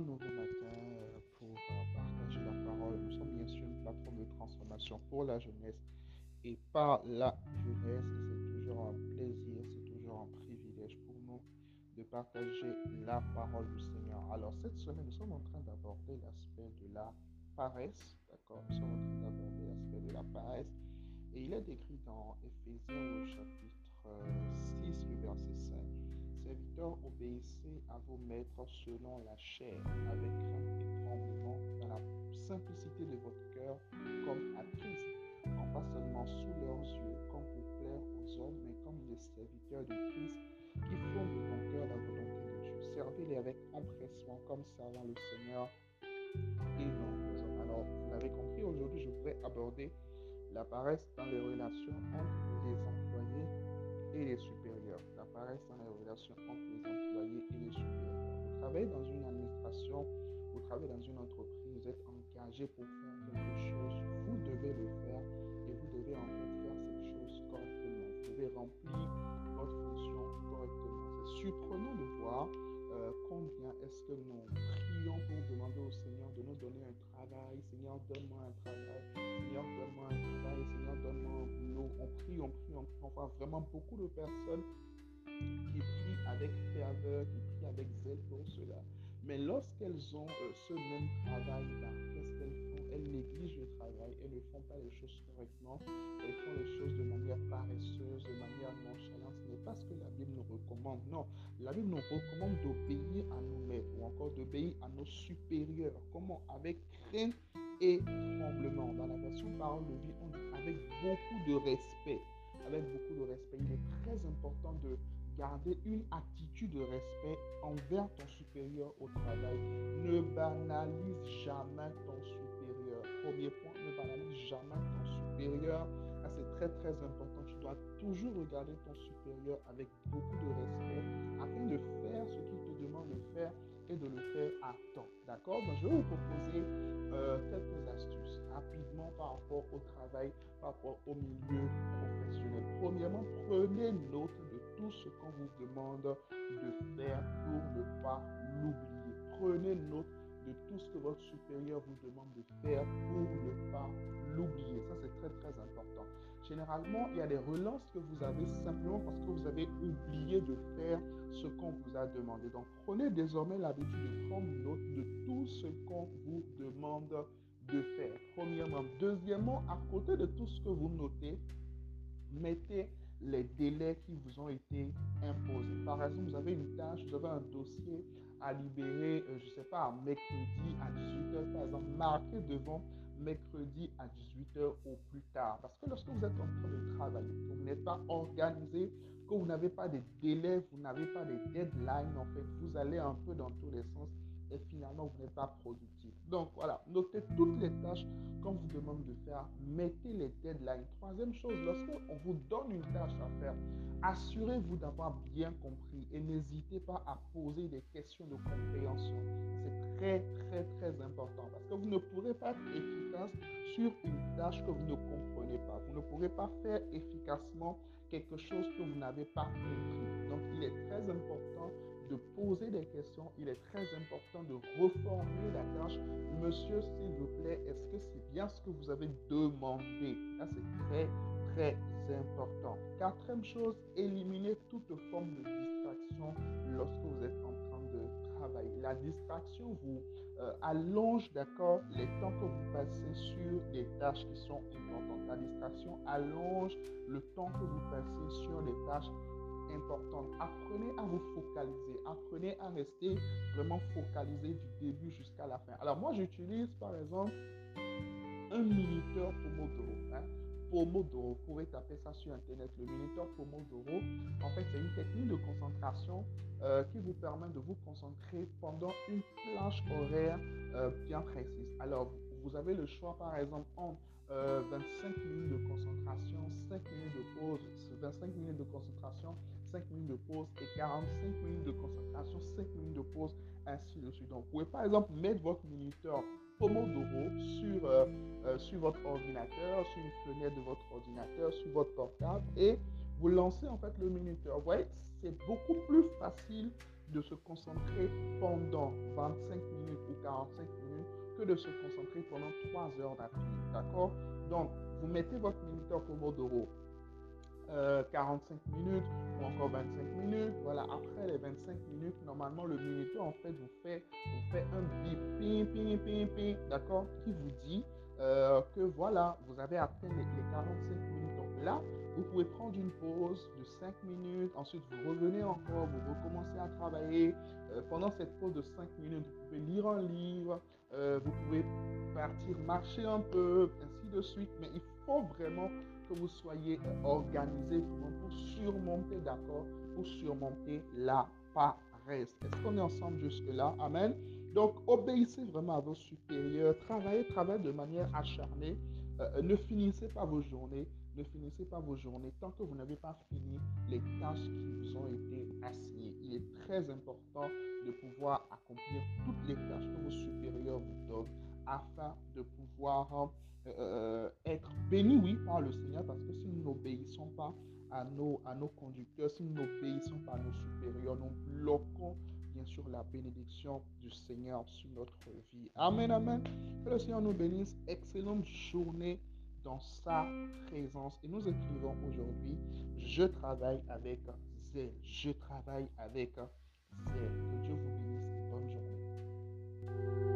nouveau matin euh, pour euh, partager la parole. Nous sommes bien sûr une plateforme de transformation pour la jeunesse et par la jeunesse. C'est toujours un plaisir, c'est toujours un privilège pour nous de partager la parole du Seigneur. Alors cette semaine, nous sommes en train d'aborder l'aspect de la paresse. D'accord? Nous sommes en train d'aborder l'aspect de la paresse. Et il est décrit dans Éphésiens au chapitre 6, le verset 5. Serviteurs, obéissez à vos maîtres selon la chair, avec crainte et tremblement, dans la simplicité de votre cœur, comme à Christ, non pas seulement sous leurs yeux, comme pour plaire aux hommes, mais comme des serviteurs de Christ qui font de bon cœur la volonté de Dieu. Servez-les avec empressement, comme servant le Seigneur et non les hommes. Alors, vous l'avez compris, aujourd'hui, je voudrais aborder la paresse dans les relations entre les employés et les supérieurs. La paresse dans les relations entre les employés et les supérieurs. Vous travaillez dans une administration, vous travaillez dans une entreprise, vous êtes engagé pour faire quelque chose, vous devez le faire et vous devez en fait faire cette chose correctement. Vous devez remplir votre fonction correctement. C'est surprenant de voir euh, combien est-ce que nous prions pour demander au Seigneur de nous donner un travail. Seigneur, donne-moi un travail. Seigneur, donne-moi un travail. On prie, on prie, on prie. On voit vraiment beaucoup de personnes qui prient avec ferveur, qui prient avec zèle pour cela. Mais lorsqu'elles ont euh, ce même travail-là, qu'est-ce qu'elles font? Elles négligent le travail, elles ne font pas les choses correctement, elles font les choses de manière paresseuse, de manière nonchalante. Ce n'est pas ce que la Bible nous recommande. Non, la Bible nous recommande d'obéir à nos maîtres ou encore d'obéir à nos supérieurs. Comment? Avec crainte et tremblement. Dans la version parole de vie, on avec beaucoup de respect. Avec beaucoup de respect. Il est très important de garder une attitude de respect envers ton supérieur au travail. Ne banalise jamais ton supérieur. Premier point, ne banalise jamais ton supérieur. c'est très très important. Tu dois toujours regarder ton supérieur avec beaucoup de respect afin de faire ce qu'il te demande de faire de le faire à temps. D'accord? Donc je vais vous proposer euh, quelques astuces rapidement par rapport au travail, par rapport au milieu professionnel. Premièrement, prenez note de tout ce qu'on vous demande de faire pour ne pas l'oublier. Prenez note de tout ce que votre supérieur vous demande de faire pour ne pas l'oublier. Ça, c'est très, très important. Généralement, il y a des relances que vous avez simplement parce que vous avez oublié de faire ce qu'on vous a demandé. Donc, prenez désormais l'habitude de prendre note de tout ce qu'on vous demande de faire. Premièrement. Deuxièmement, à côté de tout ce que vous notez, mettez les délais qui vous ont été imposés. Par exemple, vous avez une tâche, vous avez un dossier à libérer, euh, je ne sais pas, mercredi à 18h, par exemple, marquez devant mercredi à 18h au plus tard. Parce que lorsque vous êtes en train de travailler, que vous n'êtes pas organisé, que vous n'avez pas de délais, vous n'avez pas de deadlines, en fait, vous allez un peu dans tous les sens et finalement vous n'êtes pas productif. Donc voilà, notez toutes les tâches qu'on vous demande de faire, mettez les deadlines. Troisième chose, lorsqu'on vous donne une tâche à faire, assurez-vous d'avoir bien compris et n'hésitez pas à poser des questions de compréhension. C'est très très très important parce que vous ne pourrez pas être efficace sur une tâche que vous ne comprenez pas. Vous ne pourrez pas faire efficacement quelque chose que vous n'avez pas compris. Donc il est très important de poser des questions, il est très important de reformuler la tâche. Monsieur, s'il vous plaît, est-ce que c'est bien ce que vous avez demandé? Là, c'est très, très important. Quatrième chose, éliminer toute forme de distraction lorsque vous êtes en train de travailler. La distraction vous euh, allonge, d'accord, les temps que vous passez sur les tâches qui sont importantes. La distraction allonge le temps que vous passez sur les tâches importante. Apprenez à vous focaliser. Apprenez à rester vraiment focalisé du début jusqu'à la fin. Alors moi, j'utilise par exemple un minuteur Pomodoro. Hein. Pomodoro, vous pouvez taper ça sur Internet. Le minuteur Pomodoro, en fait, c'est une technique de concentration euh, qui vous permet de vous concentrer pendant une plage horaire euh, bien précise. Alors, vous avez le choix, par exemple, entre 25 euh, minutes de concentration, 5 minutes de pause, 25 minutes de concentration, 5 minutes de pause et 45 minutes de concentration, 5 minutes de pause, ainsi de suite. Donc, vous pouvez par exemple mettre votre minuteur Pomodoro sur, euh, euh, sur votre ordinateur, sur une fenêtre de votre ordinateur, sur votre portable et vous lancez en fait le minuteur. Vous voyez, c'est beaucoup plus facile de se concentrer pendant 25 minutes ou 45 minutes que de se concentrer pendant 3 heures d'affilée. D'accord? Donc, vous mettez votre minuteur Pomodoro. 45 euh, minutes ou encore 25 minutes. Voilà, après les 25 minutes, normalement, le minuteur, en fait, vous fait, vous fait un bip, ping, ping, ping, ping, d'accord, qui vous dit euh, que voilà, vous avez atteint les, 45 minutes. Donc là, vous pouvez prendre une pause de 5 minutes, ensuite vous revenez encore, vous recommencez à travailler. Euh, pendant cette pause de 5 minutes, vous pouvez lire un livre, vous pouvez partir marcher un peu, ainsi de suite. Mais il faut vraiment que vous soyez organisé pour surmonter, d'accord, pour surmonter la paresse. Est-ce qu'on est ensemble jusque-là? Amen. Donc, obéissez vraiment à vos supérieurs, travaillez, travaillez de manière acharnée. Euh, ne finissez pas vos journées, ne finissez pas vos journées tant que vous n'avez pas fini les tâches qui vous ont été assignées. Il est très important de pouvoir accomplir toutes les tâches que vos supérieurs vous donnent afin de pouvoir euh, être béni, oui, par le Seigneur, parce que si nous n'obéissons pas à nos, à nos conducteurs, si nous n'obéissons pas à nos supérieurs, nous bloquons bien sûr la bénédiction du Seigneur sur notre vie. Amen, amen. Que le Seigneur nous bénisse. Excellente journée dans sa présence. Et nous écrivons aujourd'hui, je travaille avec zèle. Je travaille avec zèle. Que Dieu vous bénisse. Bonne journée.